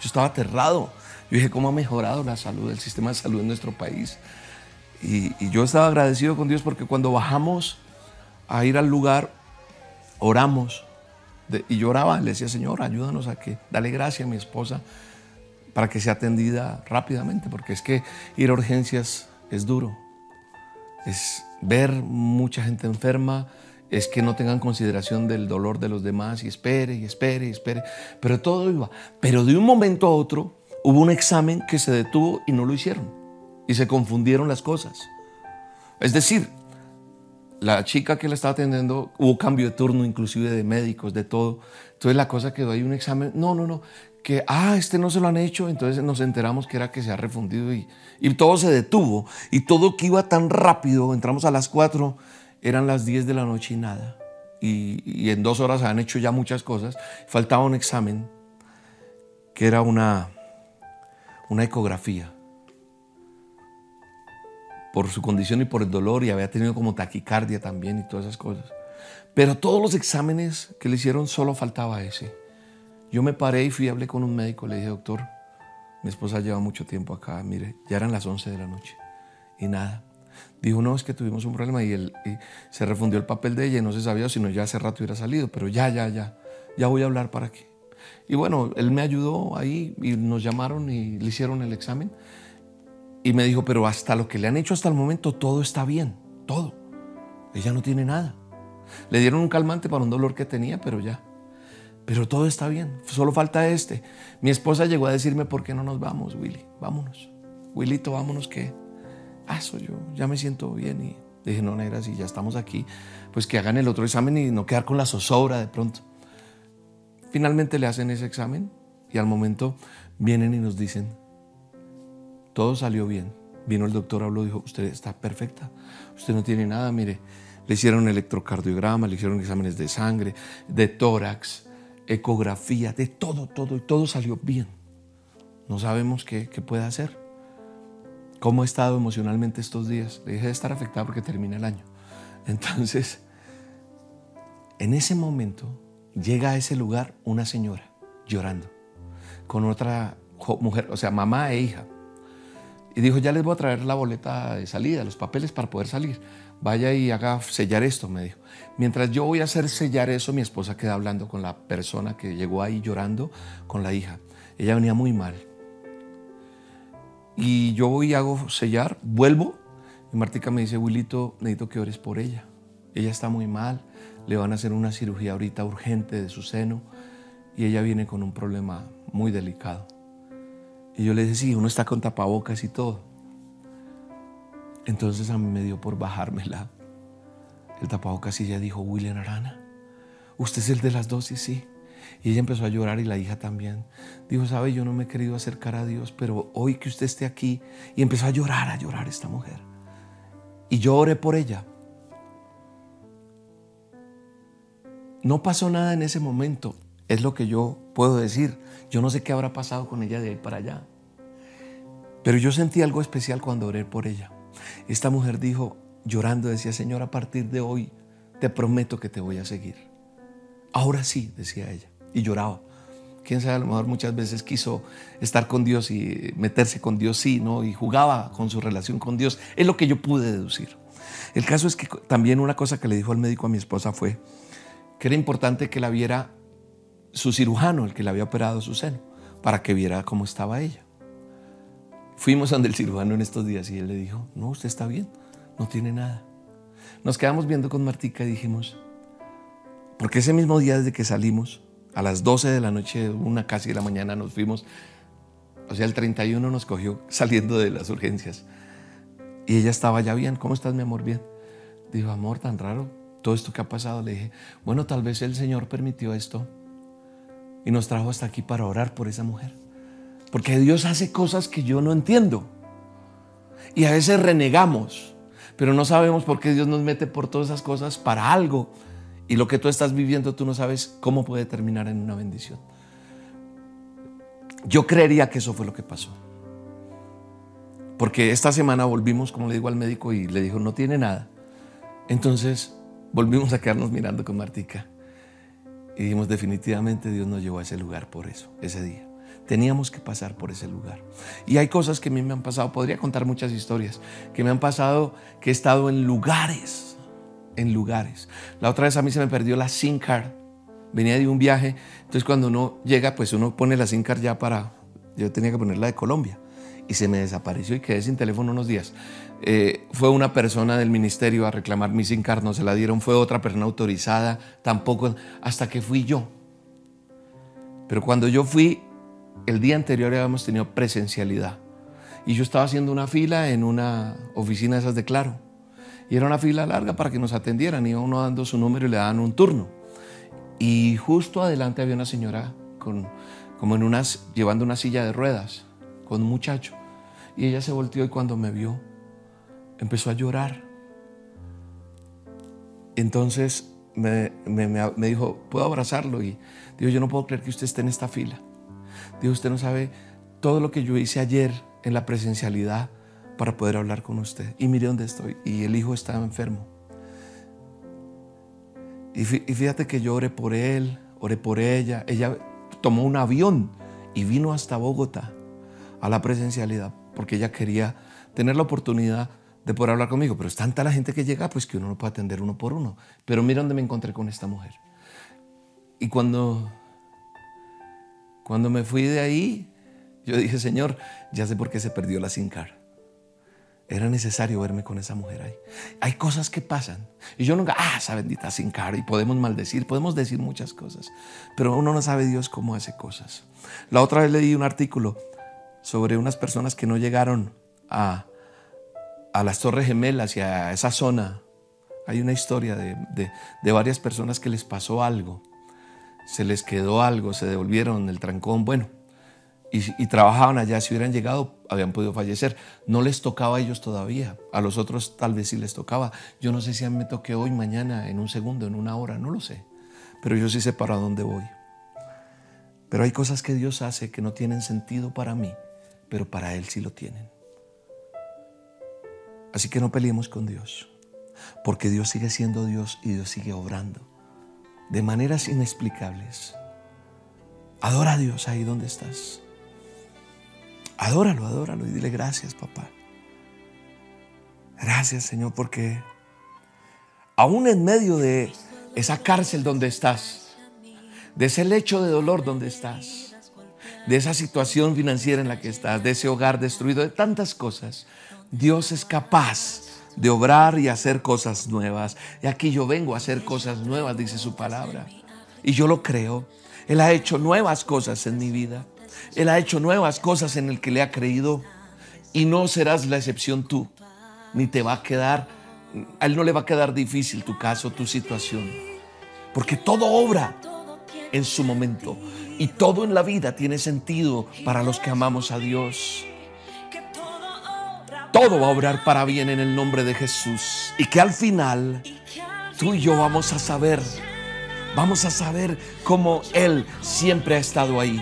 Yo estaba aterrado. Yo dije, ¿cómo ha mejorado la salud, el sistema de salud en nuestro país? Y, yo estaba agradecido con Dios porque cuando bajamos a ir al lugar, oramos. y lloraba, le decía, Señor, ayúdanos a que, dale gracia a mi esposa para que sea atendida rápidamente, porque es que ir a urgencias es duro. Es ver mucha gente enferma, es que no tengan consideración del dolor de los demás y espere y espere y espere, pero todo iba. Pero de un momento a otro hubo un examen que se detuvo y no lo hicieron y se confundieron las cosas. Es decir, la chica que la estaba atendiendo, hubo cambio de turno inclusive de médicos, de todo. Entonces la cosa quedó ahí un examen, no, no, no, que, ah, este no se lo han hecho, entonces nos enteramos que era que se ha refundido y, todo se detuvo. Y todo que iba tan rápido, entramos a las 4, eran las 10 de la noche y nada. Y, en dos horas han hecho ya muchas cosas. Faltaba un examen, que era una, una ecografía. Por su condición y por el dolor, y había tenido como taquicardia también y todas esas cosas. Pero todos los exámenes que le hicieron solo faltaba ese. Yo me paré y fui, hablé con un médico, le dije, doctor, mi esposa lleva mucho tiempo acá, mire, ya eran las 11 de la noche y nada. Dijo, no, es que tuvimos un problema y, él, se refundió el papel de ella y no se sabía si no ya hace rato hubiera salido, pero ya, ya, ya, ya voy a hablar para que Y bueno, él me ayudó ahí y nos llamaron y le hicieron el examen. Y me dijo, pero hasta lo que le han hecho hasta el momento, todo está bien, todo. Ella no tiene nada. Le dieron un calmante para un dolor que tenía, pero ya. Pero todo está bien, solo falta este. Mi esposa llegó a decirme, ¿por qué no nos vamos, Willy? Vámonos. Willito, vámonos que... Ah, soy yo, ya me siento bien. Y dije, no, negra, si ya estamos aquí, pues que hagan el otro examen y no quedar con la zozobra de pronto. Finalmente le hacen ese examen y al momento vienen y nos dicen, todo salió bien. Vino el doctor, habló, dijo, usted está perfecta, usted no tiene nada, mire, le hicieron electrocardiograma, le hicieron exámenes de sangre, de tórax, ecografía, de todo, todo, y todo salió bien. No sabemos qué, qué puede hacer. ¿Cómo he estado emocionalmente estos días? Dejé de estar afectada porque termina el año. [LAUGHS] Entonces, en ese momento llega a ese lugar una señora llorando con otra mujer, o sea, mamá e hija. Y dijo, ya les voy a traer la boleta de salida, los papeles para poder salir. Vaya y haga sellar esto, me dijo. Mientras yo voy a hacer sellar eso, mi esposa queda hablando con la persona que llegó ahí llorando con la hija. Ella venía muy mal. Y yo voy y hago sellar, vuelvo. Y Martica me dice, Wilito, necesito que ores por ella. Ella está muy mal, le van a hacer una cirugía ahorita urgente de su seno y ella viene con un problema muy delicado. Y yo le dije, sí, uno está con tapabocas y todo. Entonces a mí me dio por bajármela el tapabocas y ella dijo, William Arana, usted es el de las dosis, sí. Y ella empezó a llorar y la hija también. Dijo, sabe, yo no me he querido acercar a Dios, pero hoy que usted esté aquí, y empezó a llorar, a llorar esta mujer. Y yo oré por ella. No pasó nada en ese momento, es lo que yo puedo decir. Yo no sé qué habrá pasado con ella de ahí para allá. Pero yo sentí algo especial cuando oré por ella. Esta mujer dijo, llorando, decía, Señor, a partir de hoy te prometo que te voy a seguir. Ahora sí, decía ella, y lloraba. Quién sabe, a lo mejor muchas veces quiso estar con Dios y meterse con Dios, sí, ¿no? Y jugaba con su relación con Dios. Es lo que yo pude deducir. El caso es que también una cosa que le dijo al médico a mi esposa fue que era importante que la viera su cirujano, el que le había operado su seno, para que viera cómo estaba ella. Fuimos donde el cirujano en estos días y él le dijo, no, usted está bien, no tiene nada. Nos quedamos viendo con Martica y dijimos, porque ese mismo día desde que salimos, a las 12 de la noche, una casi de la mañana, nos fuimos, o sea, el 31 nos cogió saliendo de las urgencias. Y ella estaba ya bien, ¿cómo estás mi amor? Bien. Dijo, amor, tan raro, todo esto que ha pasado. Le dije, bueno, tal vez el Señor permitió esto y nos trajo hasta aquí para orar por esa mujer. Porque Dios hace cosas que yo no entiendo. Y a veces renegamos, pero no sabemos por qué Dios nos mete por todas esas cosas para algo. Y lo que tú estás viviendo, tú no sabes cómo puede terminar en una bendición. Yo creería que eso fue lo que pasó. Porque esta semana volvimos, como le digo al médico, y le dijo, no tiene nada. Entonces volvimos a quedarnos mirando con Martica. Y dijimos, definitivamente Dios nos llevó a ese lugar por eso, ese día. Teníamos que pasar por ese lugar. Y hay cosas que a mí me han pasado, podría contar muchas historias, que me han pasado, que he estado en lugares, en lugares. La otra vez a mí se me perdió la SIM card. Venía de un viaje, entonces cuando uno llega, pues uno pone la SIM card ya para, yo tenía que ponerla de Colombia. Y se me desapareció y quedé sin teléfono unos días. Eh, fue una persona del ministerio a reclamar mi SIM card, no se la dieron, fue otra persona autorizada, tampoco, hasta que fui yo. Pero cuando yo fui, el día anterior habíamos tenido presencialidad. Y yo estaba haciendo una fila en una oficina de esas de Claro. Y era una fila larga para que nos atendieran. Iba uno dando su número y le daban un turno. Y justo adelante había una señora con, como en unas, llevando una silla de ruedas con un muchacho. Y ella se volteó y cuando me vio, empezó a llorar. Entonces me, me, dijo, ¿puedo abrazarlo? Y dijo, yo no puedo creer que usted esté en esta fila. Dijo, usted no sabe todo lo que yo hice ayer en la presencialidad para poder hablar con usted. Y mire dónde estoy. Y el hijo estaba enfermo. Y fíjate que yo oré por él, oré por ella. Ella tomó un avión y vino hasta Bogotá a la presencialidad porque ella quería tener la oportunidad de poder hablar conmigo. Pero es tanta la gente que llega, pues que uno no puede atender uno por uno. Pero mira dónde me encontré con esta mujer. Y cuando Cuando me fui de ahí, yo dije, Señor, ya sé por qué se perdió la sin cara. Era necesario verme con esa mujer ahí. Hay cosas que pasan. Y yo nunca, ah, esa bendita sin cara. Y podemos maldecir, podemos decir muchas cosas. Pero uno no sabe Dios cómo hace cosas. La otra vez leí un artículo sobre unas personas que no llegaron a, a las Torres Gemelas y a esa zona. Hay una historia de, de varias personas que les pasó algo. Se les quedó algo, se devolvieron el trancón. Bueno, y, trabajaban allá, si hubieran llegado, habían podido fallecer. No les tocaba a ellos todavía, a los otros tal vez sí les tocaba. Yo no sé si a mí me toque hoy, mañana, en un segundo, en una hora, no lo sé. Pero yo sí sé para dónde voy. Pero hay cosas que Dios hace que no tienen sentido para mí, pero para Él sí lo tienen. Así que no peleemos con Dios, porque Dios sigue siendo Dios y Dios sigue obrando de maneras inexplicables. Adora a Dios ahí donde estás. Adóralo, adóralo y dile gracias, papá. Gracias, Señor, porque aún en medio de esa cárcel donde estás, de ese lecho de dolor donde estás, de esa situación financiera en la que estás, de ese hogar destruido, de tantas cosas, Dios es capaz de obrar y hacer cosas nuevas. Y aquí yo vengo a hacer cosas nuevas, dice su palabra. Y yo lo creo. Él ha hecho nuevas cosas en mi vida. Él ha hecho nuevas cosas en el que le ha creído y no serás la excepción tú, ni te va a quedar, a Él no le va a quedar difícil tu caso, tu situación, porque todo obra en su momento y todo en la vida tiene sentido para los que amamos a Dios. Todo va a obrar para bien en el nombre de Jesús y que al final tú y yo vamos a saber, vamos a saber cómo Él siempre ha estado ahí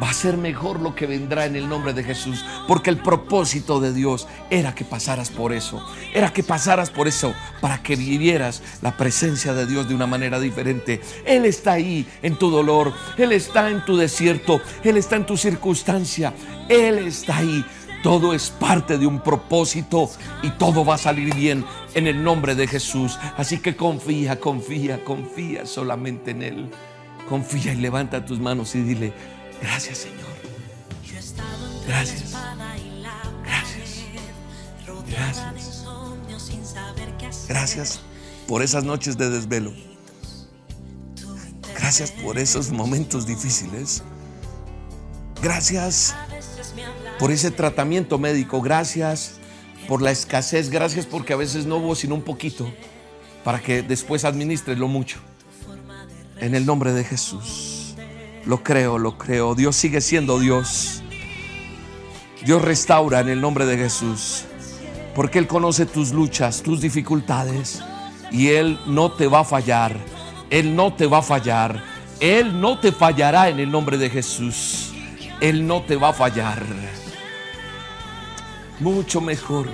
va a ser mejor lo que vendrá en el nombre de Jesús, porque el propósito de Dios era que pasaras por eso, era que pasaras por eso para que vivieras la presencia de Dios de una manera diferente. Él está ahí en tu dolor, Él está en tu desierto, Él está en tu circunstancia, Él está ahí. Todo es parte de un propósito y todo va a salir bien en el nombre de Jesús. Así que confía, confía, confía solamente en Él. Confía y levanta tus manos y dile, Gracias, Señor. Gracias. Gracias. Gracias. Gracias por esas noches de desvelo. Gracias por esos momentos difíciles. Gracias por ese tratamiento médico. Gracias por la escasez. Gracias porque a veces no hubo sino un poquito para que después administres lo mucho. En el nombre de Jesús. Lo creo, lo creo. Dios sigue siendo Dios. Dios restaura en el nombre de Jesús. Porque Él conoce tus luchas, tus dificultades. Y Él no te va a fallar. Él no te va a fallar. Él no te fallará en el nombre de Jesús. Él no te va a fallar. Mucho mejor.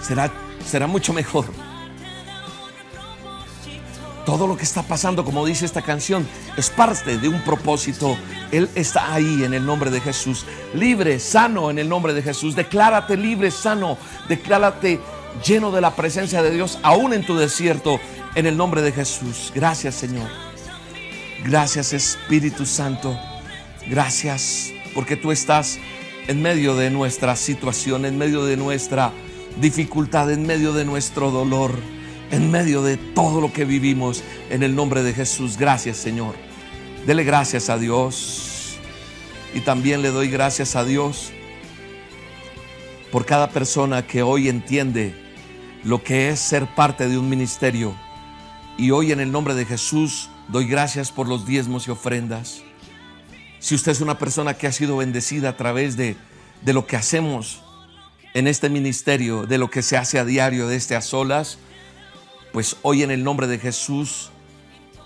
Será, será mucho mejor todo lo que está pasando, como dice esta canción, es parte de un propósito. Él está ahí en el nombre de Jesús. Libre, sano en el nombre de Jesús. Declárate libre, sano. Declárate lleno de la presencia de Dios, aún en tu desierto, en el nombre de Jesús. Gracias, Señor. Gracias, Espíritu Santo. Gracias porque tú estás en medio de nuestra situación, en medio de nuestra dificultad, en medio de nuestro dolor en medio de todo lo que vivimos en el nombre de Jesús. Gracias Señor. Dele gracias a Dios. Y también le doy gracias a Dios por cada persona que hoy entiende lo que es ser parte de un ministerio. Y hoy en el nombre de Jesús doy gracias por los diezmos y ofrendas. Si usted es una persona que ha sido bendecida a través de, de lo que hacemos en este ministerio, de lo que se hace a diario de este a solas, pues hoy en el nombre de Jesús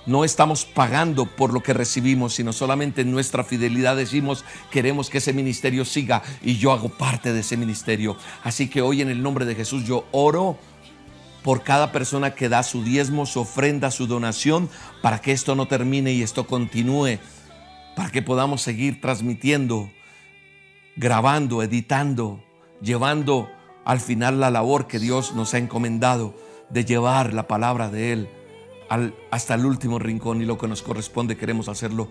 no estamos pagando por lo que recibimos, sino solamente en nuestra fidelidad decimos, queremos que ese ministerio siga y yo hago parte de ese ministerio. Así que hoy en el nombre de Jesús yo oro por cada persona que da su diezmo, su ofrenda, su donación, para que esto no termine y esto continúe, para que podamos seguir transmitiendo, grabando, editando, llevando al final la labor que Dios nos ha encomendado de llevar la palabra de Él hasta el último rincón y lo que nos corresponde queremos hacerlo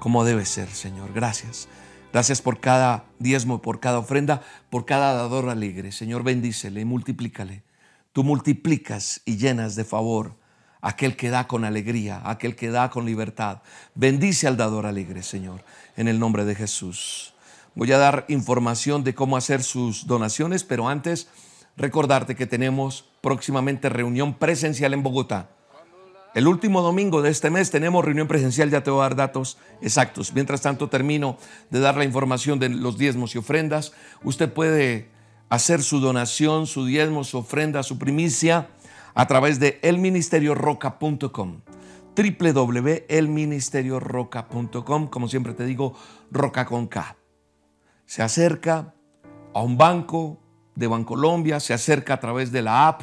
como debe ser, Señor. Gracias. Gracias por cada diezmo, por cada ofrenda, por cada dador alegre. Señor, bendícele y multiplícale. Tú multiplicas y llenas de favor aquel que da con alegría, aquel que da con libertad. Bendice al dador alegre, Señor, en el nombre de Jesús. Voy a dar información de cómo hacer sus donaciones, pero antes recordarte que tenemos próximamente reunión presencial en Bogotá. El último domingo de este mes tenemos reunión presencial, ya te voy a dar datos exactos. Mientras tanto termino de dar la información de los diezmos y ofrendas. Usted puede hacer su donación, su diezmo, su ofrenda, su primicia a través de elministerioroca.com www.elministerioroca.com como siempre te digo, roca con K. Se acerca a un banco de Bancolombia, se acerca a través de la app,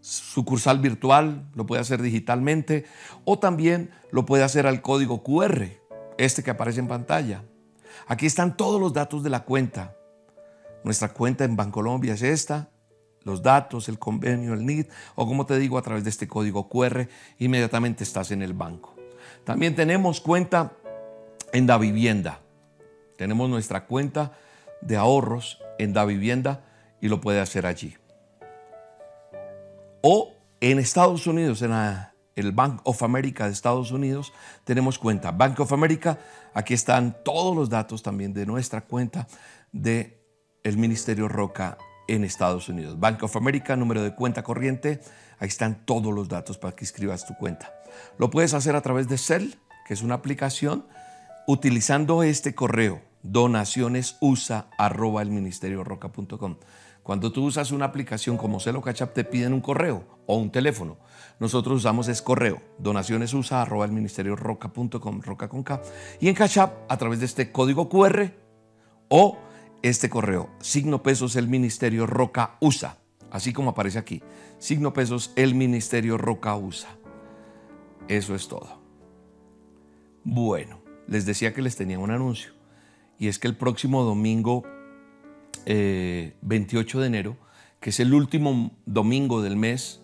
sucursal virtual, lo puede hacer digitalmente o también lo puede hacer al código QR, este que aparece en pantalla. Aquí están todos los datos de la cuenta. Nuestra cuenta en Bancolombia es esta, los datos, el convenio, el NID, o como te digo, a través de este código QR, inmediatamente estás en el banco. También tenemos cuenta en Da Vivienda. Tenemos nuestra cuenta de ahorros en Da Vivienda y lo puede hacer allí. O en Estados Unidos, en el Bank of America de Estados Unidos, tenemos cuenta. Bank of America, aquí están todos los datos también de nuestra cuenta de Ministerio Roca en Estados Unidos. Bank of America, número de cuenta corriente, ahí están todos los datos para que escribas tu cuenta. Lo puedes hacer a través de Cell, que es una aplicación, utilizando este correo, donacionesusa@elministerioroca.com. Cuando tú usas una aplicación como Celo Cachap te piden un correo o un teléfono. Nosotros usamos es correo, donacionesusa@elministerioroca.com, roca con K, y en Cachap a través de este código QR o este correo, signo pesos el ministerio Roca USA, así como aparece aquí, signo pesos el ministerio Roca USA. Eso es todo. Bueno, les decía que les tenía un anuncio y es que el próximo domingo 28 eh, de enero, que es el último domingo del mes,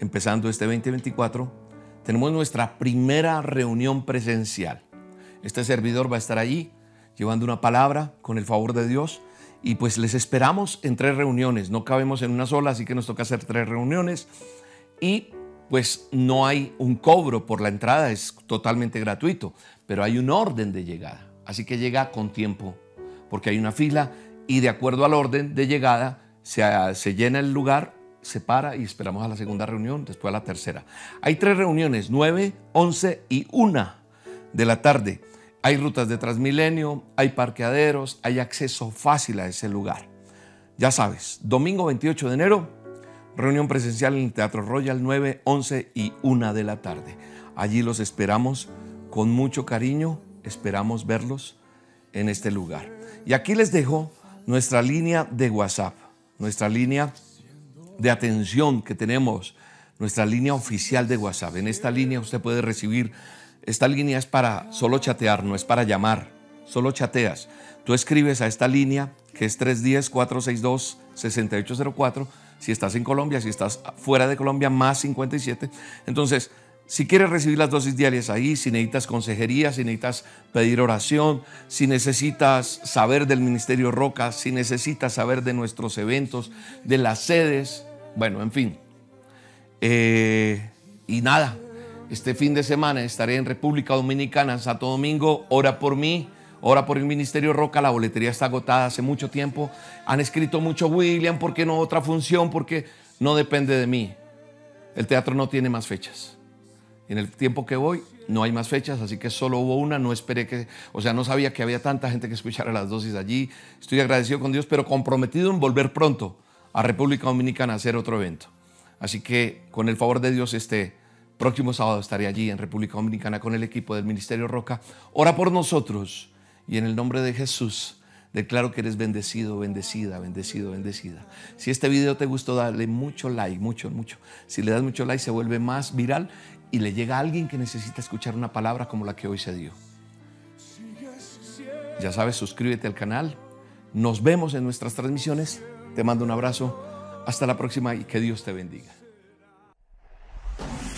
empezando este 2024, tenemos nuestra primera reunión presencial. Este servidor va a estar allí llevando una palabra con el favor de Dios. Y pues les esperamos en tres reuniones. No cabemos en una sola, así que nos toca hacer tres reuniones. Y pues no hay un cobro por la entrada, es totalmente gratuito, pero hay un orden de llegada. Así que llega con tiempo, porque hay una fila y de acuerdo al orden de llegada se, se llena el lugar, se para y esperamos a la segunda reunión, después a la tercera. Hay tres reuniones, 9, 11 y 1 de la tarde. Hay rutas de Transmilenio, hay parqueaderos, hay acceso fácil a ese lugar. Ya sabes, domingo 28 de enero, reunión presencial en el Teatro Royal 9, 11 y 1 de la tarde. Allí los esperamos con mucho cariño, esperamos verlos en este lugar. Y aquí les dejo nuestra línea de WhatsApp, nuestra línea de atención que tenemos, nuestra línea oficial de WhatsApp. En esta línea usted puede recibir esta línea es para solo chatear, no es para llamar, solo chateas. Tú escribes a esta línea que es 310-462-6804. Si estás en Colombia, si estás fuera de Colombia, más 57. Entonces, si quieres recibir las dosis diarias ahí, si necesitas consejería, si necesitas pedir oración, si necesitas saber del Ministerio Roca, si necesitas saber de nuestros eventos, de las sedes, bueno, en fin. Eh, y nada, este fin de semana estaré en República Dominicana, en Santo Domingo. Ora por mí, ora por el Ministerio Roca. La boletería está agotada hace mucho tiempo. Han escrito mucho, William, ¿por qué no otra función? Porque no depende de mí. El teatro no tiene más fechas. En el tiempo que voy, no hay más fechas, así que solo hubo una. No esperé que, o sea, no sabía que había tanta gente que escuchara las dosis allí. Estoy agradecido con Dios, pero comprometido en volver pronto a República Dominicana a hacer otro evento. Así que, con el favor de Dios, este Próximo sábado estaré allí en República Dominicana con el equipo del Ministerio Roca. Ora por nosotros y en el nombre de Jesús declaro que eres bendecido, bendecida, bendecido, bendecida. Si este video te gustó, dale mucho like, mucho, mucho. Si le das mucho like se vuelve más viral y le llega a alguien que necesita escuchar una palabra como la que hoy se dio. Ya sabes, suscríbete al canal. Nos vemos en nuestras transmisiones. Te mando un abrazo. Hasta la próxima y que Dios te bendiga.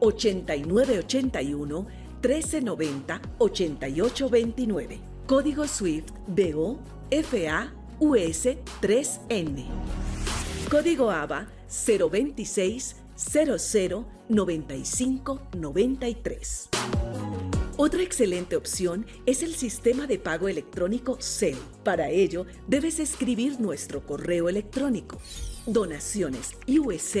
8981 1390 8829. Código SWIFT BO FA US 3N. Código ABA 026 00 95 93. Otra excelente opción es el sistema de pago electrónico CEL. Para ello, debes escribir nuestro correo electrónico donacionesusa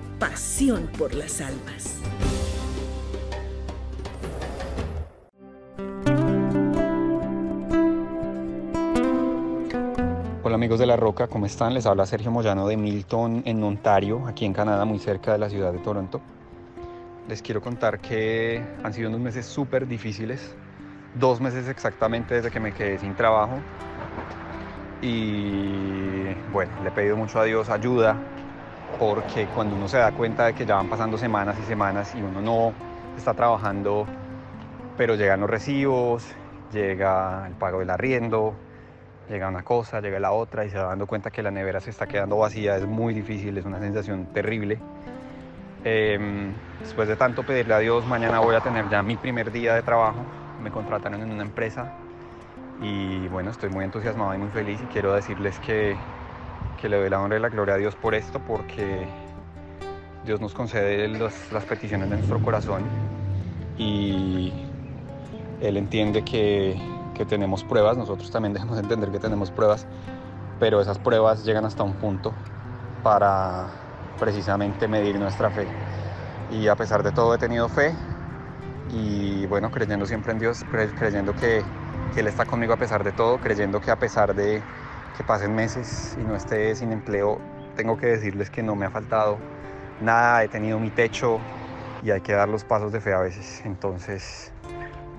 pasión por las almas. Hola amigos de La Roca, ¿cómo están? Les habla Sergio Moyano de Milton en Ontario, aquí en Canadá, muy cerca de la ciudad de Toronto. Les quiero contar que han sido unos meses súper difíciles, dos meses exactamente desde que me quedé sin trabajo. Y bueno, le he pedido mucho a Dios ayuda, porque cuando uno se da cuenta de que ya van pasando semanas y semanas y uno no está trabajando, pero llegan los recibos, llega el pago del arriendo, llega una cosa, llega la otra y se va dando cuenta que la nevera se está quedando vacía, es muy difícil, es una sensación terrible. Em, después de tanto pedirle a Dios, mañana voy a tener ya mi primer día de trabajo, me contrataron en una empresa y bueno, estoy muy entusiasmado y muy feliz y quiero decirles que, que le doy la honra y la gloria a Dios por esto, porque Dios nos concede las peticiones de nuestro corazón y Él entiende que que tenemos pruebas, nosotros también debemos entender que tenemos pruebas, pero esas pruebas llegan hasta un punto para precisamente medir nuestra fe. Y a pesar de todo he tenido fe y bueno, creyendo siempre en Dios, creyendo que, que Él está conmigo a pesar de todo, creyendo que a pesar de que pasen meses y no esté sin empleo, tengo que decirles que no me ha faltado nada, he tenido mi techo y hay que dar los pasos de fe a veces. Entonces,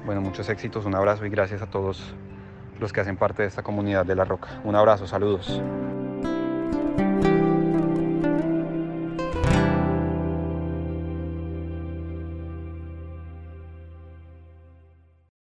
bueno, muchos éxitos, un abrazo y gracias a todos los que hacen parte de esta comunidad de La Roca. Un abrazo, saludos.